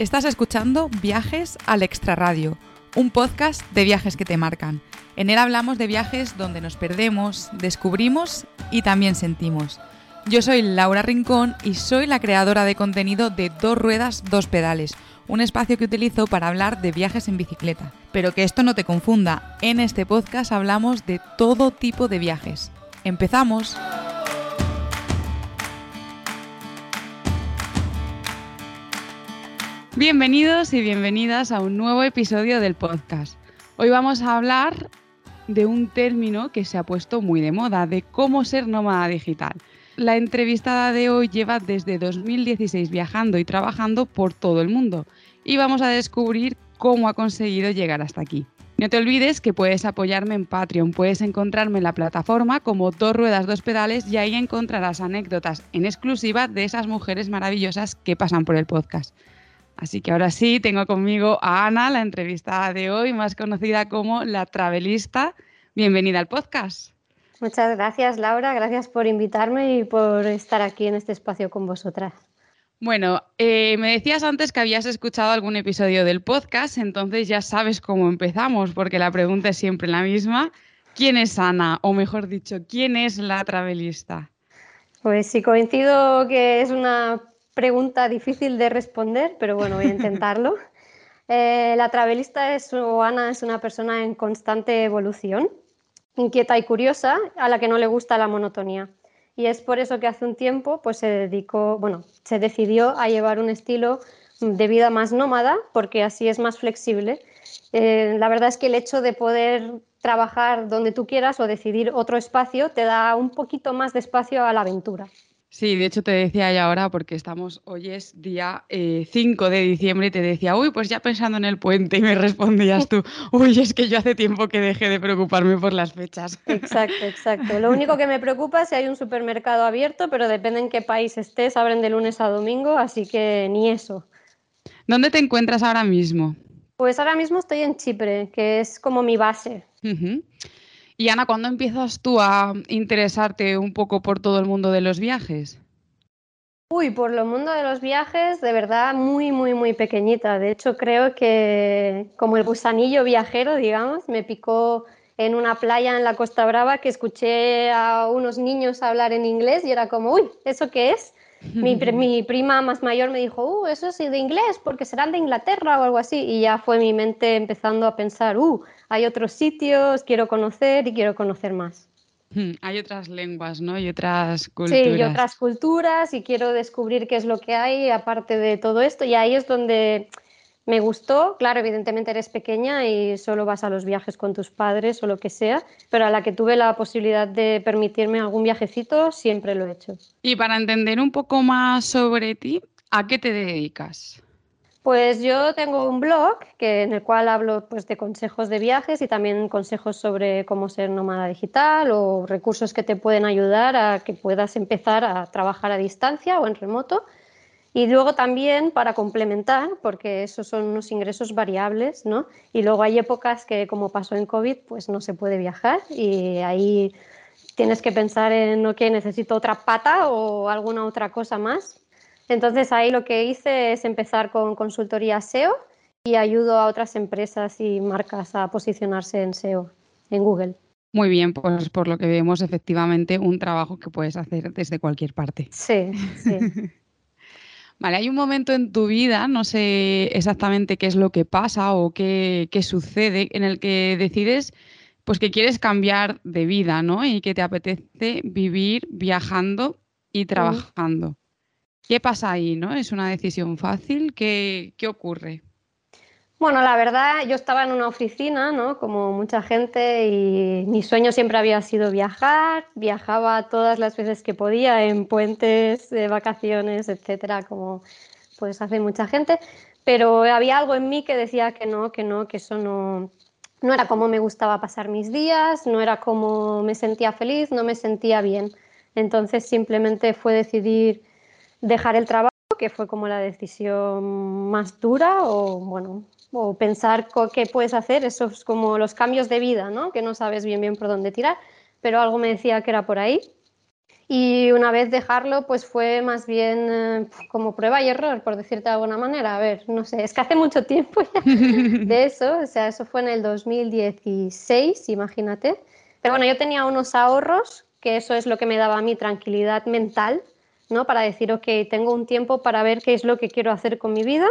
Estás escuchando Viajes al Extraradio, un podcast de viajes que te marcan. En él hablamos de viajes donde nos perdemos, descubrimos y también sentimos. Yo soy Laura Rincón y soy la creadora de contenido de Dos Ruedas, Dos Pedales, un espacio que utilizo para hablar de viajes en bicicleta. Pero que esto no te confunda, en este podcast hablamos de todo tipo de viajes. ¡Empezamos! Bienvenidos y bienvenidas a un nuevo episodio del podcast. Hoy vamos a hablar de un término que se ha puesto muy de moda, de cómo ser nómada digital. La entrevistada de hoy lleva desde 2016 viajando y trabajando por todo el mundo y vamos a descubrir cómo ha conseguido llegar hasta aquí. No te olvides que puedes apoyarme en Patreon, puedes encontrarme en la plataforma como Dos Ruedas, Dos Pedales y ahí encontrarás anécdotas en exclusiva de esas mujeres maravillosas que pasan por el podcast. Así que ahora sí, tengo conmigo a Ana, la entrevistada de hoy, más conocida como la Travelista. Bienvenida al podcast. Muchas gracias, Laura. Gracias por invitarme y por estar aquí en este espacio con vosotras. Bueno, eh, me decías antes que habías escuchado algún episodio del podcast, entonces ya sabes cómo empezamos, porque la pregunta es siempre la misma. ¿Quién es Ana? O mejor dicho, ¿quién es la Travelista? Pues sí, coincido que es una pregunta difícil de responder, pero bueno, voy a intentarlo. Eh, la travelista es, o Ana es una persona en constante evolución, inquieta y curiosa, a la que no le gusta la monotonía. Y es por eso que hace un tiempo pues, se dedicó, bueno, se decidió a llevar un estilo de vida más nómada, porque así es más flexible. Eh, la verdad es que el hecho de poder trabajar donde tú quieras o decidir otro espacio te da un poquito más de espacio a la aventura. Sí, de hecho te decía ya ahora, porque estamos, hoy es día 5 eh, de diciembre y te decía, uy, pues ya pensando en el puente y me respondías tú, uy, es que yo hace tiempo que dejé de preocuparme por las fechas. Exacto, exacto. Lo único que me preocupa es si hay un supermercado abierto, pero depende en qué país estés, abren de lunes a domingo, así que ni eso. ¿Dónde te encuentras ahora mismo? Pues ahora mismo estoy en Chipre, que es como mi base. Y Ana, ¿cuándo empiezas tú a interesarte un poco por todo el mundo de los viajes? Uy, por el mundo de los viajes, de verdad, muy, muy, muy pequeñita. De hecho, creo que como el gusanillo viajero, digamos, me picó en una playa en la Costa Brava que escuché a unos niños hablar en inglés y era como, uy, ¿eso qué es? Mi, prima más mayor me dijo, uh, eso es de inglés, porque serán de Inglaterra o algo así. Y ya fue mi mente empezando a pensar, uh, hay otros sitios, quiero conocer y quiero conocer más. Hmm, hay otras lenguas, ¿no? Y otras culturas. Sí, y otras culturas y quiero descubrir qué es lo que hay aparte de todo esto. Y ahí es donde me gustó. Claro, evidentemente eres pequeña y solo vas a los viajes con tus padres o lo que sea, pero a la que tuve la posibilidad de permitirme algún viajecito, siempre lo he hecho. Y para entender un poco más sobre ti, ¿a qué te dedicas? Pues yo tengo un blog que, en el cual hablo pues, de consejos de viajes y también consejos sobre cómo ser nómada digital o recursos que te pueden ayudar a que puedas empezar a trabajar a distancia o en remoto. Y luego también para complementar, porque esos son unos ingresos variables, ¿no? Y luego hay épocas que, como pasó en COVID, pues no se puede viajar y ahí tienes que pensar en, ok, necesito otra pata o alguna otra cosa más entonces ahí lo que hice es empezar con consultoría SEO y ayudo a otras empresas y marcas a posicionarse en SEO, en Google. Muy bien, pues por lo que vemos, efectivamente, un trabajo que puedes hacer desde cualquier parte. Sí, sí. Vale, hay un momento en tu vida, no sé exactamente qué es lo que pasa o qué, qué, sucede, en el que decides pues que quieres cambiar de vida, ¿no? Y que te apetece vivir viajando y trabajando. ¿Qué pasa ahí? ¿no? ¿Es una decisión fácil? ¿Qué, ¿Qué, ocurre? Bueno, la verdad, yo estaba en una oficina, ¿no? Como mucha gente, y mi sueño siempre había sido viajar. Viajaba todas las veces que podía en puentes, de vacaciones, etcétera, como pues hace mucha gente. Pero había algo en mí que decía que no, que no, que eso no, no era como me gustaba pasar mis días, no era como me sentía feliz, no me sentía bien. Entonces simplemente fue decidir dejar el trabajo, que fue como la decisión más dura, o bueno, o pensar qué puedes hacer, esos como los cambios de vida, ¿no? Que no sabes bien bien por dónde tirar, pero algo me decía que era por ahí. Y una vez dejarlo, pues fue más bien eh, como prueba y error, por decirte de alguna manera. A ver, no sé, es que hace mucho tiempo ya de eso, o sea, eso fue en el 2016, imagínate. Pero bueno, yo tenía unos ahorros, que eso es lo que me daba mí tranquilidad mental, ¿no? Para decir, ok, tengo un tiempo para ver qué es lo que quiero hacer con mi vida.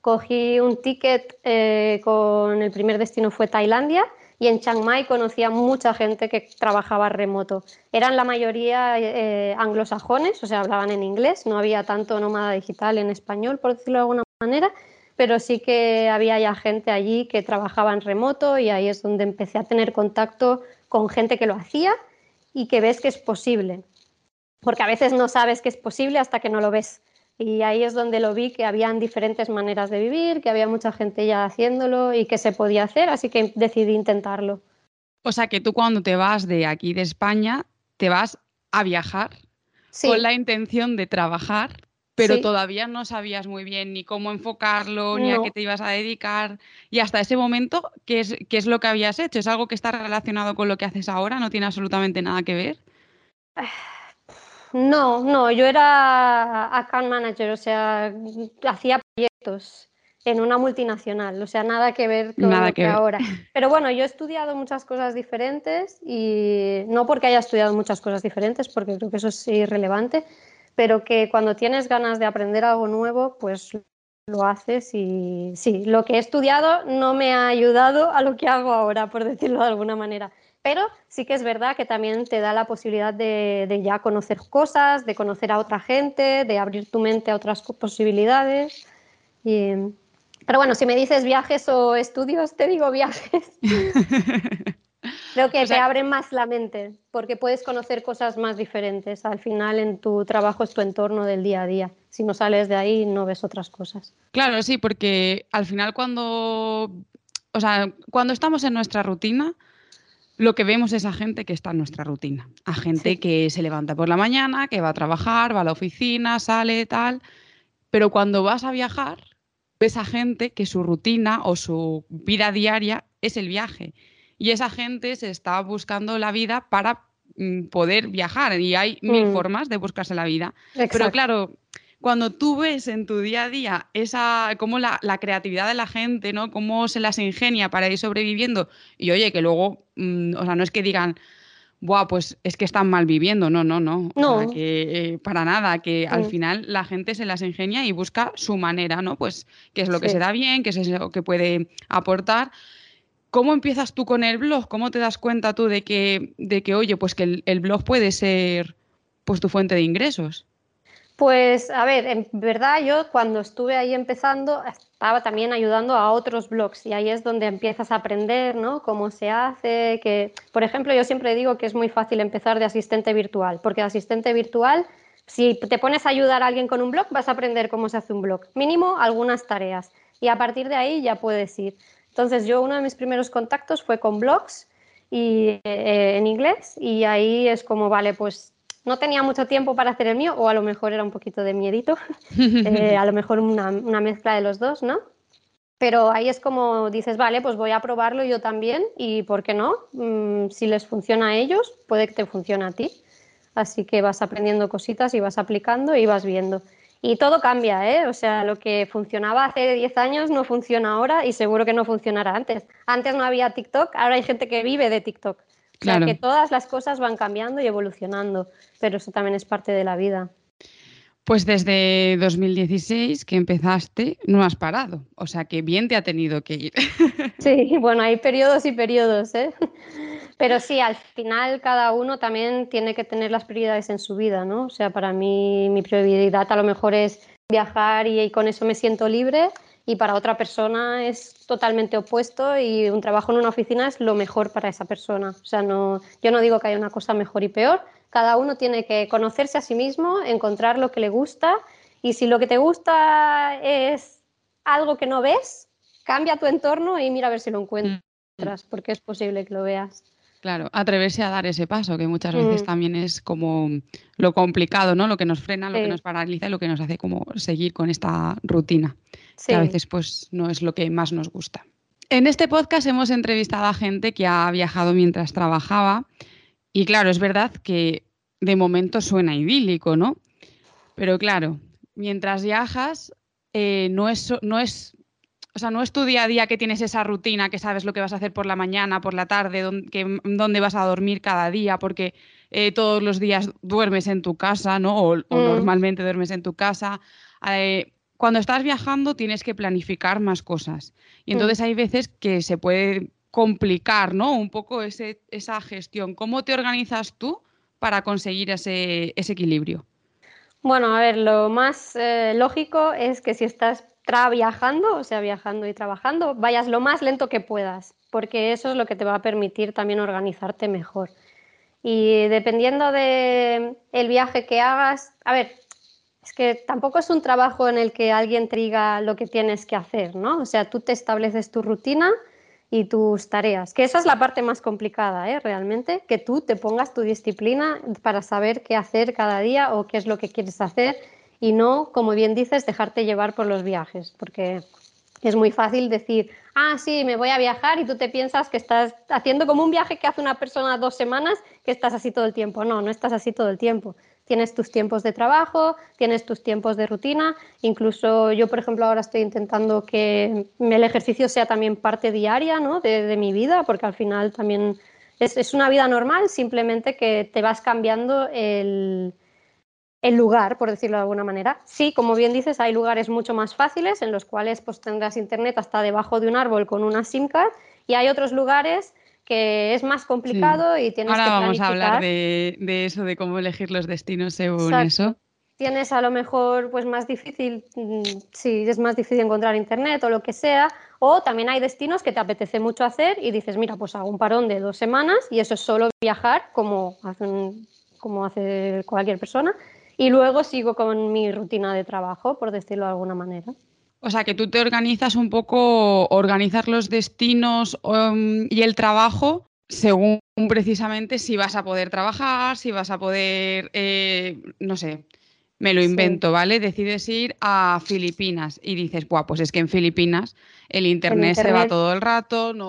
Cogí un ticket eh, con el primer destino fue Tailandia y en Chiang Mai conocía mucha gente que trabajaba remoto. Eran la mayoría eh, anglosajones, o sea, hablaban en inglés, no había tanto nómada digital en español, por decirlo de alguna manera, pero sí que había ya gente allí que trabajaba en remoto y ahí es donde empecé a tener contacto con gente que lo hacía y que ves que es posible. Porque a veces no sabes que es posible hasta que no lo ves. Y ahí es donde lo vi, que habían diferentes maneras de vivir, que había mucha gente ya haciéndolo y que se podía hacer, así que decidí intentarlo. O sea que tú cuando te vas de aquí de España, te vas a viajar con la intención de trabajar, pero todavía no sabías muy bien ni cómo enfocarlo, ni a qué te ibas a dedicar. Y hasta ese momento, ¿qué es, ¿qué es lo que habías hecho? ¿Es algo que está relacionado con lo que haces ahora? ¿No tiene absolutamente nada que ver? No, no, yo era account manager, o sea, hacía proyectos en una multinacional, o sea, nada que ver con lo que, ahora. Pero bueno, yo he estudiado muchas cosas diferentes y no porque haya estudiado muchas cosas diferentes, porque creo que eso es irrelevante, pero que cuando tienes ganas de aprender algo nuevo, pues lo haces y sí, lo que he estudiado no me ha ayudado a lo que hago ahora, por decirlo de alguna manera. Pero sí que es verdad que también te da la posibilidad de, ya conocer cosas, de conocer a otra gente, de abrir tu mente a otras posibilidades. pero bueno, si me dices viajes o estudios, te digo viajes. Creo que te abren más la mente, porque puedes conocer cosas más diferentes. Al final, en tu trabajo es tu entorno del día a día. Si no sales de ahí, no ves otras cosas. Claro, sí, porque al final cuando, o sea, cuando estamos en nuestra rutina, lo que vemos es a gente que está en nuestra rutina, a gente que se levanta por la mañana, que va a trabajar, va a la oficina, sale, tal, pero cuando vas a viajar, ves a gente que su rutina o su vida diaria es el viaje. Y esa gente se está buscando la vida para mm, poder viajar y hay mil mm. formas de buscarse la vida. Pero claro, cuando tú ves en tu día a día esa, cómo la, creatividad de la gente, ¿no? Cómo se las ingenia para ir sobreviviendo. Y oye, que luego, mm, o sea, no es que digan, Buah, pues es que están mal viviendo. No, no, no. No. que, eh, para nada, que al final la gente se las ingenia y busca su manera, ¿no? Pues qué es lo que se da bien, qué es lo que puede aportar. ¿Cómo empiezas tú con el blog? ¿Cómo te das cuenta tú de que, de que oye, pues que el, el blog puede ser pues tu fuente de ingresos? Pues a ver, en verdad yo cuando estuve ahí empezando estaba también ayudando a otros blogs y ahí es donde empiezas a aprender, ¿no? Cómo se hace, que por ejemplo yo siempre digo que es muy fácil empezar de asistente virtual, porque de asistente virtual si te pones a ayudar a alguien con un blog vas a aprender cómo se hace un blog, mínimo algunas tareas y a partir de ahí ya puedes ir. Entonces yo uno de mis primeros contactos fue con blogs y, eh, en inglés y ahí es como, vale, pues no tenía mucho tiempo para hacer el mío, o a lo mejor era un poquito de miedito, eh, a lo mejor una, mezcla de los dos, ¿no? Pero ahí es como dices, vale, pues voy a probarlo yo también y ¿por qué no? Mm, si les funciona a ellos, puede que te funcione a ti. Así que vas aprendiendo cositas y vas aplicando y vas viendo. Y todo cambia, ¿eh? O sea, lo que funcionaba hace 10 años no funciona ahora y seguro que no funcionará antes. Antes no había TikTok, ahora hay gente que vive de TikTok. O sea, que todas las cosas van cambiando y evolucionando, pero eso también es parte de la vida. Pues desde 2016 que empezaste no has parado, o sea que bien te ha tenido que ir. Sí, bueno, hay periodos y periodos, ¿eh? Pero sí, al final cada uno también tiene que tener las prioridades en su vida, ¿no? O sea, para mí mi prioridad a lo mejor es viajar y con eso me siento libre y para otra persona es totalmente opuesto y un trabajo en una oficina es lo mejor para esa persona. O sea, no, yo no digo que haya una cosa mejor y peor, cada uno tiene que conocerse a sí mismo, encontrar lo que le gusta y si lo que te gusta es algo que no ves, cambia tu entorno y mira a ver si lo encuentras, mm. porque es posible que lo veas. Claro, atreverse a dar ese paso, que muchas veces mm. también es como lo complicado, ¿no? Lo que nos frena, lo que nos paraliza y lo que nos hace como seguir con esta rutina, que a veces pues no es lo que más nos gusta. En este podcast hemos entrevistado a gente que ha viajado mientras trabajaba y claro, es verdad que de momento suena idílico, ¿no? Pero claro, mientras viajas, eh, no, es, no es o sea, no es tu día a día que tienes esa rutina, que sabes lo que vas a hacer por la mañana, por la tarde, dónde, vas a dormir cada día, porque eh, todos los días duermes en tu casa, ¿no? O, mm. normalmente duermes en tu casa. Eh, cuando estás viajando tienes que planificar más cosas. Y mm. entonces hay veces que se puede complicar, ¿no? Un poco ese, esa gestión. ¿Cómo te organizas tú para conseguir ese, equilibrio? Bueno, a ver, lo más eh, lógico es que si estás viajando, o sea, viajando y trabajando, vayas lo más lento que puedas, porque eso es lo que te va a permitir también organizarte mejor. Y dependiendo del el viaje que hagas, a ver, es que tampoco es un trabajo en el que alguien te diga lo que tienes que hacer, ¿no? O sea, tú te estableces tu rutina y tus tareas, que esa es la parte más complicada, ¿eh? Realmente, que tú te pongas tu disciplina para saber qué hacer cada día o qué es lo que quieres hacer y no, como bien dices, dejarte llevar por los viajes, porque es muy fácil decir, ah, sí, me voy a viajar y tú te piensas que estás haciendo como un viaje que hace una persona dos semanas, que estás así todo el tiempo. No, no estás así todo el tiempo. Tienes tus tiempos de trabajo, tienes tus tiempos de rutina. Incluso yo, por ejemplo, ahora estoy intentando que el ejercicio sea también parte diaria ¿no? de, mi vida, porque al final también es, es una vida normal, simplemente que te vas cambiando el, el lugar, por decirlo de alguna manera. Sí, como bien dices, hay lugares mucho más fáciles en los cuales pues, tendrás internet hasta debajo de un árbol con una SIM card y hay otros lugares que es más complicado y tienes Ahora que vamos a hablar de, eso, de cómo elegir los destinos según eso. Tienes a lo mejor pues más difícil, mm, si es más difícil encontrar internet o lo que sea, o también hay destinos que te apetece mucho hacer y dices, mira, pues hago un parón de dos semanas y eso es solo viajar como como hace cualquier persona y luego sigo con mi rutina de trabajo, por decirlo de alguna manera. O sea, que tú te organizas un poco, organizar los destinos um, y el trabajo según precisamente si vas a poder trabajar, si vas a poder, eh, no sé, me lo invento, ¿vale? Decides ir a Filipinas y dices, Buah, pues es que en Filipinas el internet, se va todo el rato, no,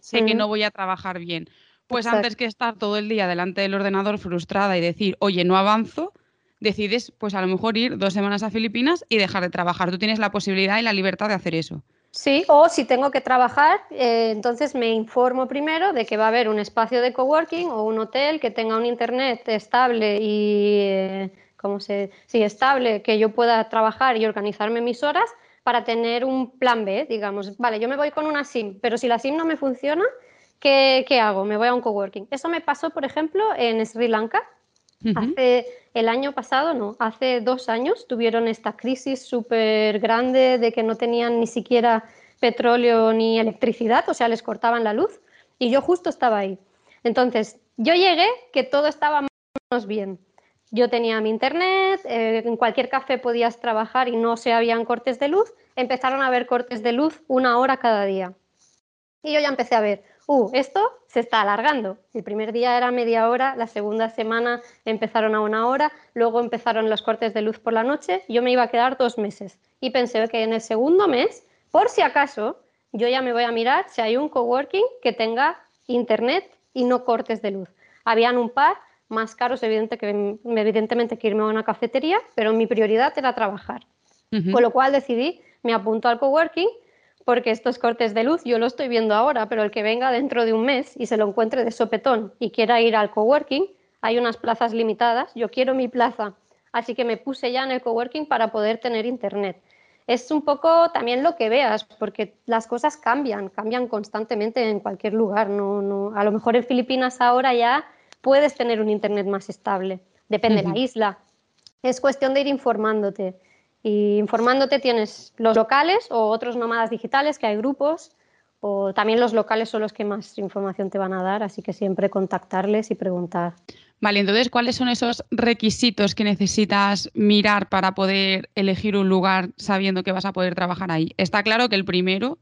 sé que no voy a trabajar bien. Pues antes que estar todo el día delante del ordenador frustrada y decir, oye, no avanzo, decides, pues a lo mejor ir dos semanas a Filipinas y dejar de trabajar. Tú tienes la posibilidad y la libertad de hacer eso. Sí, o si tengo que trabajar, eh, entonces me informo primero de que va a haber un espacio de coworking o un hotel que tenga un internet estable y, eh, ¿cómo se? Sí, estable, que yo pueda trabajar y organizarme mis horas para tener un plan B, digamos. Vale, yo me voy con una SIM, pero si la SIM no me funciona, ¿qué, qué hago? Me voy a un coworking. Eso me pasó, por ejemplo, en Sri Lanka. Hace el año pasado, no, hace dos años tuvieron esta crisis súper grande de que no tenían ni siquiera petróleo ni electricidad, o sea, les cortaban la luz y yo justo estaba ahí. Entonces, yo llegué que todo estaba más bien. Yo tenía mi internet, eh, en cualquier café podías trabajar y no se habían cortes de luz. Empezaron a haber cortes de luz una hora cada día. Y yo ya empecé a ver, uh, esto se está alargando. El primer día era media hora, la segunda semana empezaron a una hora, luego empezaron los cortes de luz por la noche, yo me iba a quedar dos meses. Y pensé que en el segundo mes, por si acaso, yo ya me voy a mirar si hay un coworking que tenga internet y no cortes de luz. Habían un par más caros, evidente que, evidentemente, que irme a una cafetería, pero mi prioridad era trabajar. Con lo cual decidí, me apunto al coworking porque estos cortes de luz yo lo estoy viendo ahora, pero el que venga dentro de un mes y se lo encuentre de sopetón y quiera ir al coworking, hay unas plazas limitadas, yo quiero mi plaza, así que me puse ya en el coworking para poder tener internet. Es un poco también lo que veas, porque las cosas cambian, cambian constantemente en cualquier lugar. No, no, a lo mejor en Filipinas ahora ya puedes tener un internet más estable, depende de la isla. Es cuestión de ir informándote. Y informándote tienes los locales o otros nómadas digitales, que hay grupos, o también los locales son los que más información te van a dar, así que siempre contactarles y preguntar. Vale, entonces, ¿cuáles son esos requisitos que necesitas mirar para poder elegir un lugar sabiendo que vas a poder trabajar ahí? Está claro que el primero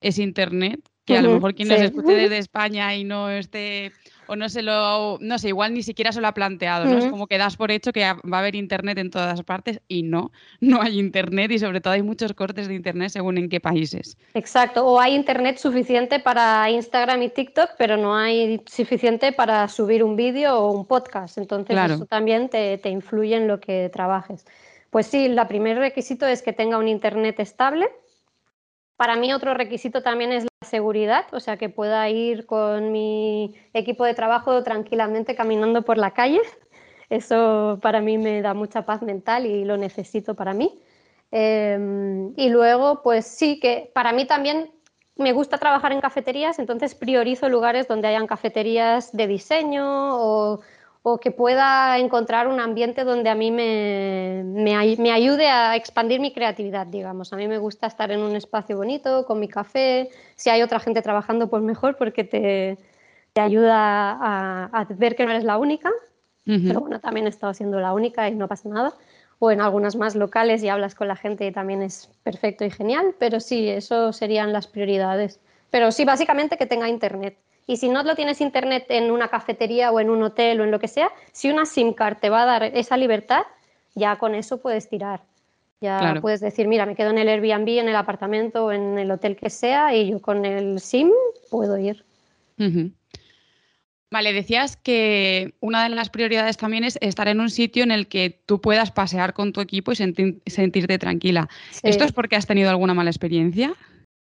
es Internet, que a lo mejor quien nos escuche desde España y no esté o no se lo, no sé, igual ni siquiera se lo ha planteado, ¿no? Es como que das por hecho que va a haber internet en todas partes y no, no hay internet y sobre todo hay muchos cortes de internet según en qué países. Exacto, o hay internet suficiente para Instagram y TikTok, pero no hay suficiente para subir un vídeo o un podcast, entonces eso también te, te influye en lo que trabajes. Pues sí, el primer requisito es que tenga un internet estable. Para mí otro requisito también es seguridad, o sea, que pueda ir con mi equipo de trabajo tranquilamente caminando por la calle. Eso para mí me da mucha paz mental y lo necesito para mí. Em, y luego, pues sí, que para mí también me gusta trabajar en cafeterías, entonces priorizo lugares donde hayan cafeterías de diseño o o que pueda encontrar un ambiente donde a mí me, me, ayude a expandir mi creatividad, digamos. A mí me gusta estar en un espacio bonito, con mi café. Si hay otra gente trabajando, pues mejor, porque te, te ayuda a, ver que no eres la única. Pero bueno, también he estado siendo la única y no pasa nada. O en algunas más locales y hablas con la gente y también es perfecto y genial. Pero sí, eso serían las prioridades. Pero sí, básicamente que tenga internet y si no lo tienes internet en una cafetería o en un hotel o en lo que sea, si una SIM card te va a dar esa libertad, ya con eso puedes tirar. Ya puedes decir, mira, me quedo en el Airbnb, en el apartamento o en el hotel que sea y yo con el SIM puedo ir. Vale, decías que una de las prioridades también es estar en un sitio en el que tú puedas pasear con tu equipo y sentirte tranquila. ¿Esto es porque has tenido alguna mala experiencia?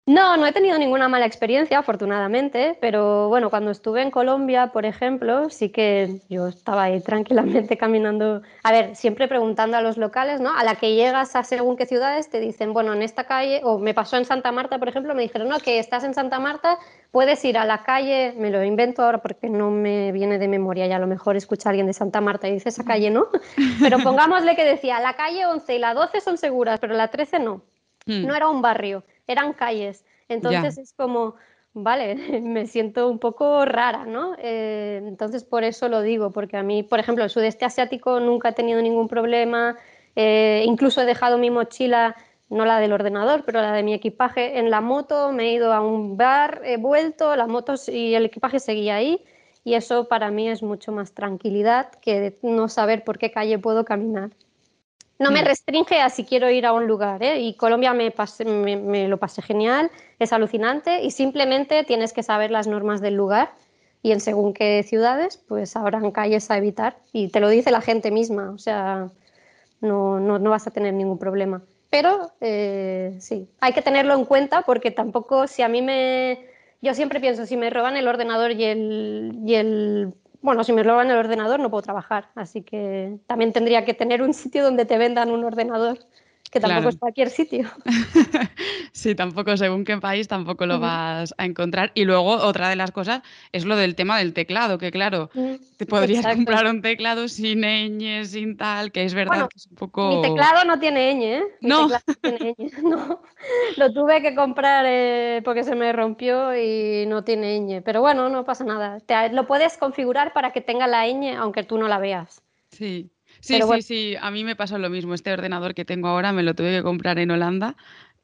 No, no he tenido ninguna mala experiencia, afortunadamente, pero bueno, cuando estuve en Colombia, por ejemplo, sí que yo estaba ahí tranquilamente caminando, a ver, siempre preguntando a los locales, ¿no? A la que llegas a según qué ciudades te dicen, bueno, en esta calle, o me pasó en Santa Marta, por ejemplo, me dijeron, no, que estás en Santa Marta, puedes ir a la calle, me lo invento ahora porque no me viene de memoria, y a lo mejor escucha a alguien de Santa Marta y dice esa calle no, pero pongámosle que decía, la calle 11 y la 12 son seguras, pero la 13 no. Hmm. No era un barrio eran calles. Entonces es como, vale, me siento un poco rara, ¿no? Eh, entonces por eso lo digo, porque a mí, por ejemplo, el sudeste asiático nunca he tenido ningún problema, eh, incluso he dejado mi mochila, no la del ordenador, pero la de mi equipaje en la moto, me he ido a un bar, he vuelto, la moto y el equipaje seguía ahí. Y eso para mí es mucho más tranquilidad que no saber por qué calle puedo caminar. No me mm. restringe a si quiero ir a un lugar, ¿eh? Y Colombia me, me, lo pasé genial, es alucinante y simplemente tienes que saber las normas del lugar y en según qué ciudades, pues habrán calles a evitar y te lo dice la gente misma, o sea, no, no, no vas a tener ningún problema. Pero eh, sí, hay que tenerlo en cuenta porque tampoco si a mí me... Yo siempre pienso, si me roban el ordenador y el, y el bueno, si me en el ordenador no puedo trabajar, así que también tendría que tener un sitio donde te vendan un ordenador que tampoco es cualquier sitio. sí, tampoco, según qué país, tampoco lo vas a encontrar. Y luego, otra de las cosas es lo del tema del teclado, que claro, te podrías comprar un teclado sin ñ, sin tal, que es verdad que es un poco. Mi teclado no tiene ñ, ¿eh? no. tiene ñ. no. Lo tuve que comprar eh, porque se me rompió y no tiene ñ. Pero bueno, no pasa nada. Te, lo puedes configurar para que tenga la ñ, aunque tú no la veas. Sí. Sí, sí, sí, a mí me pasó lo mismo. Este ordenador que tengo ahora me lo tuve que comprar en Holanda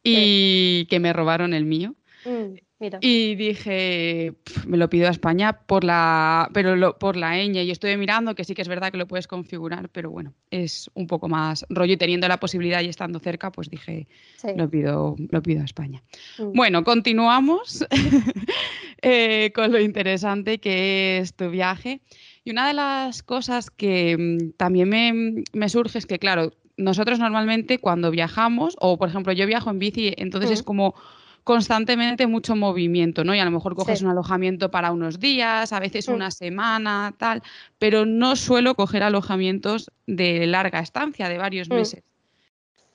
y que me robaron el mío. Mm, y dije, me lo pido a España por la, pero por la ñ. Y estuve mirando que sí que es verdad que lo puedes configurar, pero bueno, es un poco más rollo. Y teniendo la posibilidad y estando cerca, pues dije, lo, pido, lo pido a España. Mm. Bueno, continuamos eh, con lo interesante que es tu viaje. Y una de las cosas que mm, también me, surge es que, claro, nosotros normalmente cuando viajamos, o por ejemplo yo viajo en bici, entonces es como constantemente mucho movimiento, ¿no? Y a lo mejor coges un alojamiento para unos días, a veces una semana, tal, pero no suelo coger alojamientos de larga estancia, de varios meses.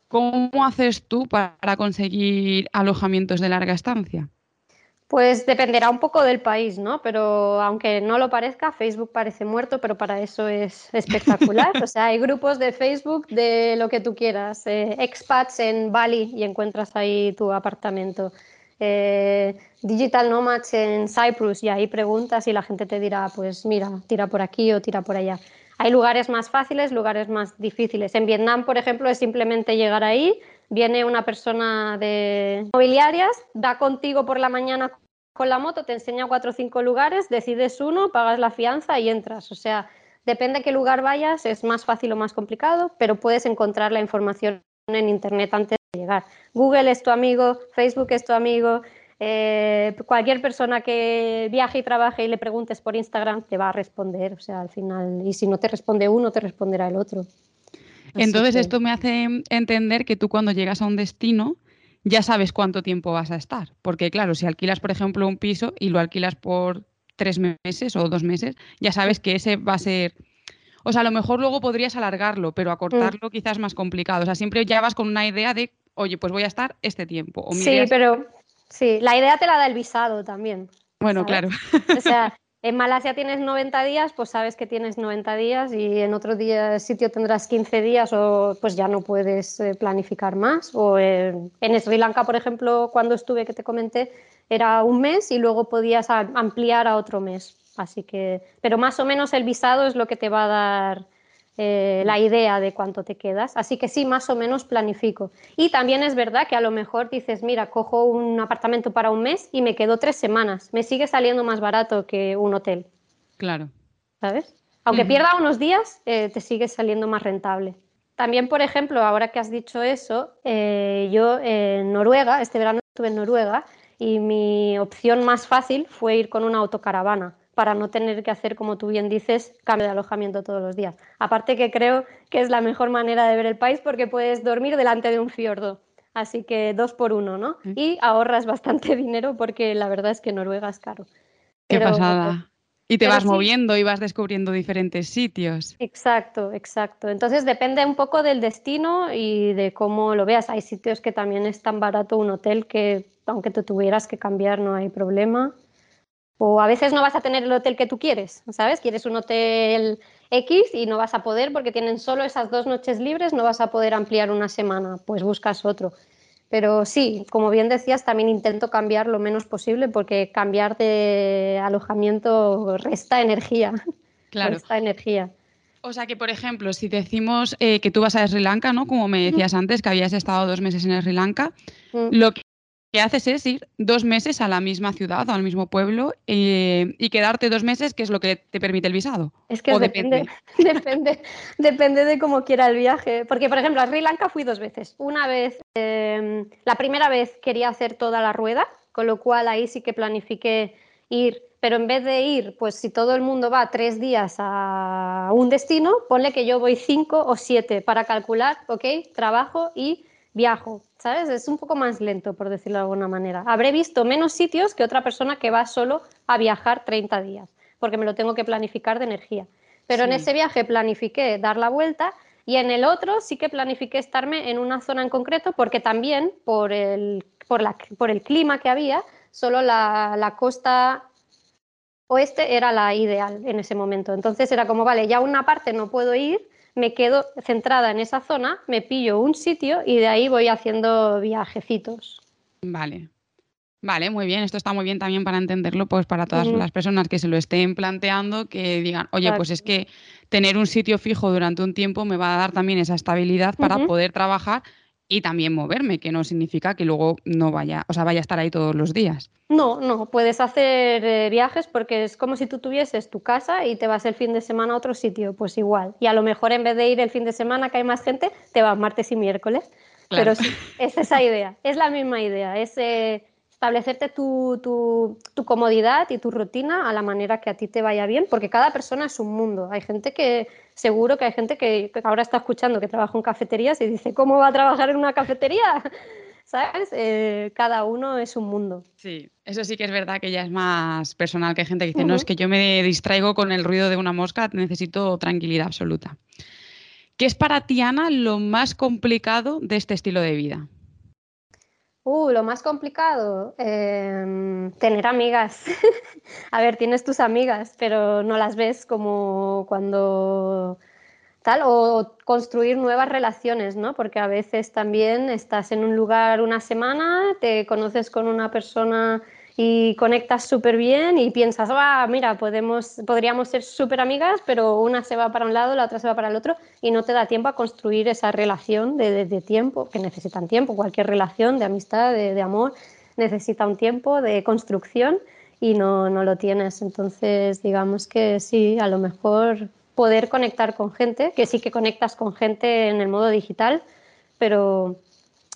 ¿Cómo haces tú para conseguir alojamientos de larga estancia? Pues dependerá un poco del país, ¿no? Pero aunque no lo parezca, Facebook parece muerto, pero para eso es espectacular. o sea, hay grupos de Facebook de lo que tú quieras. Eh, expats en Bali y encuentras ahí tu apartamento. Eh, digital Nomads en Cyprus y ahí preguntas y la gente te dirá, pues mira, tira por aquí o tira por allá. Hay lugares más fáciles, lugares más difíciles. En Vietnam, por ejemplo, es simplemente llegar ahí, viene una persona de mobiliarias, da contigo por la mañana con la moto, te enseña cuatro o cinco lugares, decides uno, pagas la fianza y entras. O sea, depende de qué lugar vayas, es más fácil o más complicado, pero puedes encontrar la información en Internet antes de llegar. Google es tu amigo, Facebook es tu amigo, eh, cualquier persona que viaje y trabaje y le preguntes por Instagram te va a responder, o sea, al final, y si no te responde uno, te responderá el otro. Entonces esto me hace entender que tú cuando llegas a un destino ya sabes cuánto tiempo vas a estar, porque claro, si alquilas, por ejemplo, un piso y lo alquilas por tres meses o dos meses, ya sabes que ese va a ser... O sea, a lo mejor luego podrías alargarlo, pero acortarlo mm. quizás es más complicado. O sea, siempre ya vas con una idea de, oye, pues voy a estar este tiempo. sí, pero Sí, la idea te la da el visado también. Bueno, claro. O sea, en Malasia tienes 90 días, pues sabes que tienes 90 días y en otro día, sitio tendrás 15 días o pues ya no puedes eh, planificar más. O en, Sri Lanka, por ejemplo, cuando estuve que te comenté, era un mes y luego podías ampliar a otro mes. Así que, pero más o menos el visado es lo que te va a dar eh, la idea de cuánto te quedas. Así que sí, más o menos planifico. Y también es verdad que a lo mejor dices, mira, cojo un apartamento para un mes y me quedo tres semanas. Me sigue saliendo más barato que un hotel. Claro. ¿Sabes? Aunque pierda unos días, eh, te sigue saliendo más rentable. También, por ejemplo, ahora que has dicho eso, eh, yo en Noruega, este verano estuve en Noruega y mi opción más fácil fue ir con una autocaravana para no tener que hacer, como tú bien dices, cambio de alojamiento todos los días. Aparte que creo que es la mejor manera de ver el país porque puedes dormir delante de un fiordo. Así que dos por uno, ¿no? Y ahorras bastante dinero porque la verdad es que Noruega es caro. Qué pasada. Y te vas moviendo y vas descubriendo diferentes sitios. Exacto, exacto. Entonces depende un poco del destino y de cómo lo veas. Hay sitios que también es tan barato un hotel que aunque te tuvieras que cambiar no hay problema. O a veces no vas a tener el hotel que tú quieres, ¿sabes? Quieres un hotel X y no vas a poder porque tienen solo esas dos noches libres, no vas a poder ampliar una semana, pues buscas otro. Pero sí, como bien decías, también intento cambiar lo menos posible porque cambiar de alojamiento resta energía. Claro. Resta energía. O sea que, por ejemplo, si decimos eh, que tú vas a Sri Lanka, ¿no? Como me decías antes, que habías estado dos meses en Sri Lanka, mm. lo que que haces es ir dos meses a la misma ciudad o al mismo pueblo eh, y quedarte dos meses, que es lo que te permite el visado. Es que depende, depende, depende, de cómo quiera el viaje. Porque, por ejemplo, a Sri Lanka fui dos veces. Una vez, em, la primera vez quería hacer toda la rueda, con lo cual ahí sí que planifiqué ir, pero en vez de ir, pues si todo el mundo va tres días a un destino, ponle que yo voy cinco o siete para calcular, ¿ok? Trabajo y viajo, ¿sabes? Es un poco más lento, por decirlo de alguna manera. Habré visto menos sitios que otra persona que va solo a viajar 30 días, porque me lo tengo que planificar de energía. Pero en ese viaje planifiqué dar la vuelta y en el otro sí que planifiqué estarme en una zona en concreto, porque también por el, por la, por el clima que había, solo la, la costa oeste era la ideal en ese momento. Entonces era como, vale, ya una parte no puedo ir, me quedo centrada en esa zona, me pillo un sitio y de ahí voy haciendo viajecitos. Vale. Vale, muy bien. Esto está muy bien también para entenderlo, pues para todas las personas que se lo estén planteando, que digan, oye, pues es que tener un sitio fijo durante un tiempo me va a dar también esa estabilidad para poder trabajar y también moverme, que no significa que luego no vaya, o sea, vaya a estar ahí todos los días. No, no, puedes hacer eh, viajes porque es como si tú tuvieses tu casa y te vas el fin de semana a otro sitio, pues igual. Y a lo mejor en vez de ir el fin de semana que hay más gente, te vas martes y miércoles. Pero sí, es esa idea, es la misma idea, es eh, establecerte tu, tu, comodidad y tu rutina a la manera que a ti te vaya bien, porque cada persona es un mundo. Hay gente que, seguro que hay gente que, ahora está escuchando que trabaja en cafeterías y dice, ¿cómo va a trabajar en una cafetería? ¿Sabes? Eh, cada uno es un mundo. Sí, eso sí que es verdad que ya es más personal que hay gente que dice, no, es que yo me distraigo con el ruido de una mosca, necesito tranquilidad absoluta. ¿Qué es para ti, Ana, lo más complicado de este estilo de vida? Uh, lo más complicado, em, tener amigas. a ver, tienes tus amigas, pero no las ves como cuando tal, o construir nuevas relaciones, ¿no? Porque a veces también estás en un lugar una semana, te conoces con una persona y conectas súper bien y piensas, ah, mira, podemos, podríamos ser súper amigas, pero una se va para un lado, la otra se va para el otro y no te da tiempo a construir esa relación de, de, tiempo, que necesitan tiempo, cualquier relación de amistad, de, de, amor, necesita un tiempo de construcción y no, no lo tienes. Entonces, digamos que sí, a lo mejor poder conectar con gente, que sí que conectas con gente en el modo digital, pero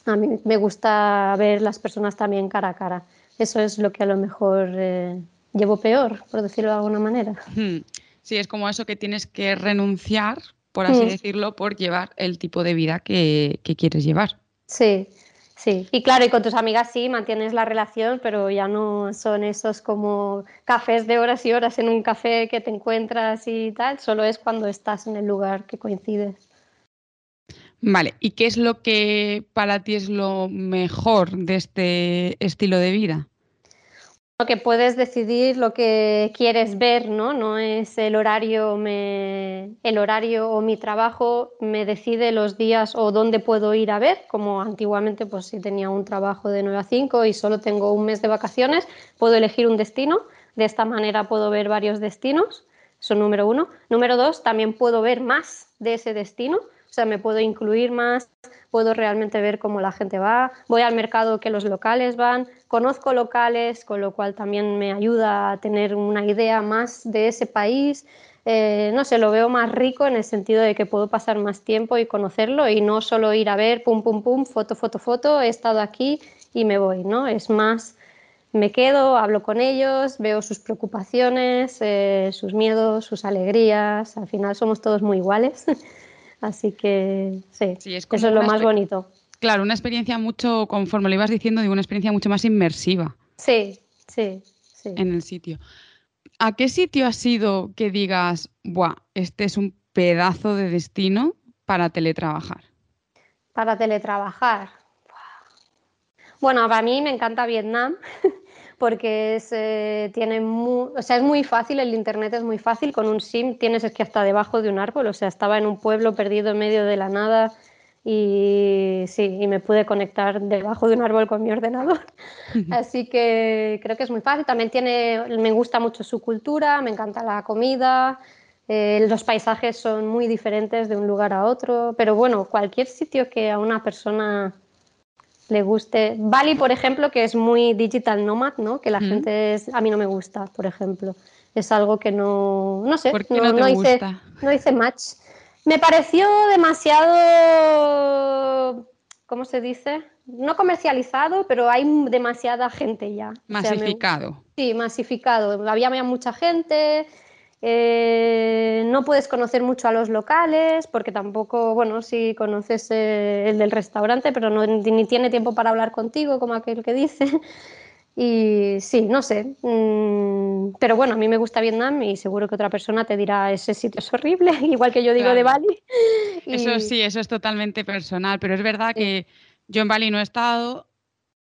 a mí me gusta ver las personas también cara a cara. Eso es lo que a lo mejor eh, llevo peor, por decirlo de alguna manera. Hmm. Sí, es como eso que tienes que renunciar, por así hmm. decirlo, por llevar el tipo de vida que, que quieres llevar. Sí, Sí, y claro, y con tus amigas sí mantienes la relación, pero ya no son esos como cafés de horas y horas en un café que te encuentras y tal, solo es cuando estás en el lugar que coincides. Vale, ¿y qué es lo que para ti es lo mejor de este estilo de vida? que puedes decidir lo que quieres ver, ¿no? No es el horario, me, el horario o mi trabajo me decide los días o dónde puedo ir a ver, como antiguamente pues si tenía un trabajo de 9 a 5 y solo tengo un mes de vacaciones, puedo elegir un destino, de esta manera puedo ver varios destinos, eso número uno. Número dos, también puedo ver más de ese destino, sea, me puedo incluir más, puedo realmente ver cómo la gente va, voy al mercado que los locales van, conozco locales, con lo cual también me ayuda a tener una idea más de ese país. Eh, no sé, lo veo más rico en el sentido de que puedo pasar más tiempo y conocerlo y no solo ir a ver, pum, pum, pum, foto, foto, foto, he estado aquí y me voy, ¿no? Es más, me quedo, hablo con ellos, veo sus preocupaciones, eh, sus miedos, sus alegrías, al final somos todos muy iguales. Así que sí, eso es lo más bonito. Claro, una experiencia mucho, conforme lo ibas diciendo, digo, una experiencia mucho más inmersiva. Sí, sí, sí. En el sitio. ¿A qué sitio has sido que digas, buah, este es un pedazo de destino para teletrabajar? Para teletrabajar. Bueno, para mí me encanta Vietnam. porque es, eh, tiene muy, o sea, es muy fácil, el internet es muy fácil, con un SIM tienes es que hasta debajo de un árbol, o sea, estaba en un pueblo perdido en medio de la nada y sí, y me pude conectar debajo de un árbol con mi ordenador. Así que creo que es muy fácil. También tiene, me gusta mucho su cultura, me encanta la comida, eh, los paisajes son muy diferentes de un lugar a otro, pero bueno, cualquier sitio que a una persona le guste. Bali, por ejemplo, que es muy digital nomad, ¿no? Que la gente es, a mí no me gusta, por ejemplo. Es algo que no, no sé, no, no, hice, no hice match. Me pareció demasiado, ¿cómo se dice? No comercializado, pero hay demasiada gente ya. Masificado. sí, masificado. Había mucha gente, eh, no puedes conocer mucho a los locales porque tampoco, bueno, si conoces eh, el del restaurante, pero no, ni tiene tiempo para hablar contigo, como aquel que dice. Y sí, no sé. Mm, pero bueno, a mí me gusta Vietnam y seguro que otra persona te dirá ese sitio es horrible, igual que yo digo de Bali. Eso sí, eso es totalmente personal, pero es verdad que yo en Bali no he estado,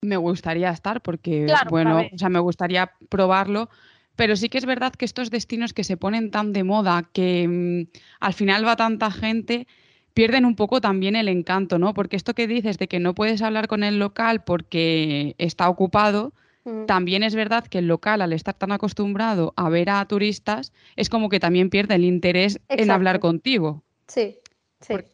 me gustaría estar porque, bueno, o sea, me gustaría probarlo, pero sí que es verdad que estos destinos que se ponen tan de moda, que mm, al final va tanta gente, pierden un poco también el encanto, ¿no? Porque esto que dices de que no puedes hablar con el local porque está ocupado, mm. también es verdad que el local, al estar tan acostumbrado a ver a turistas, es como que también pierde el interés en hablar contigo. Sí. Sí porque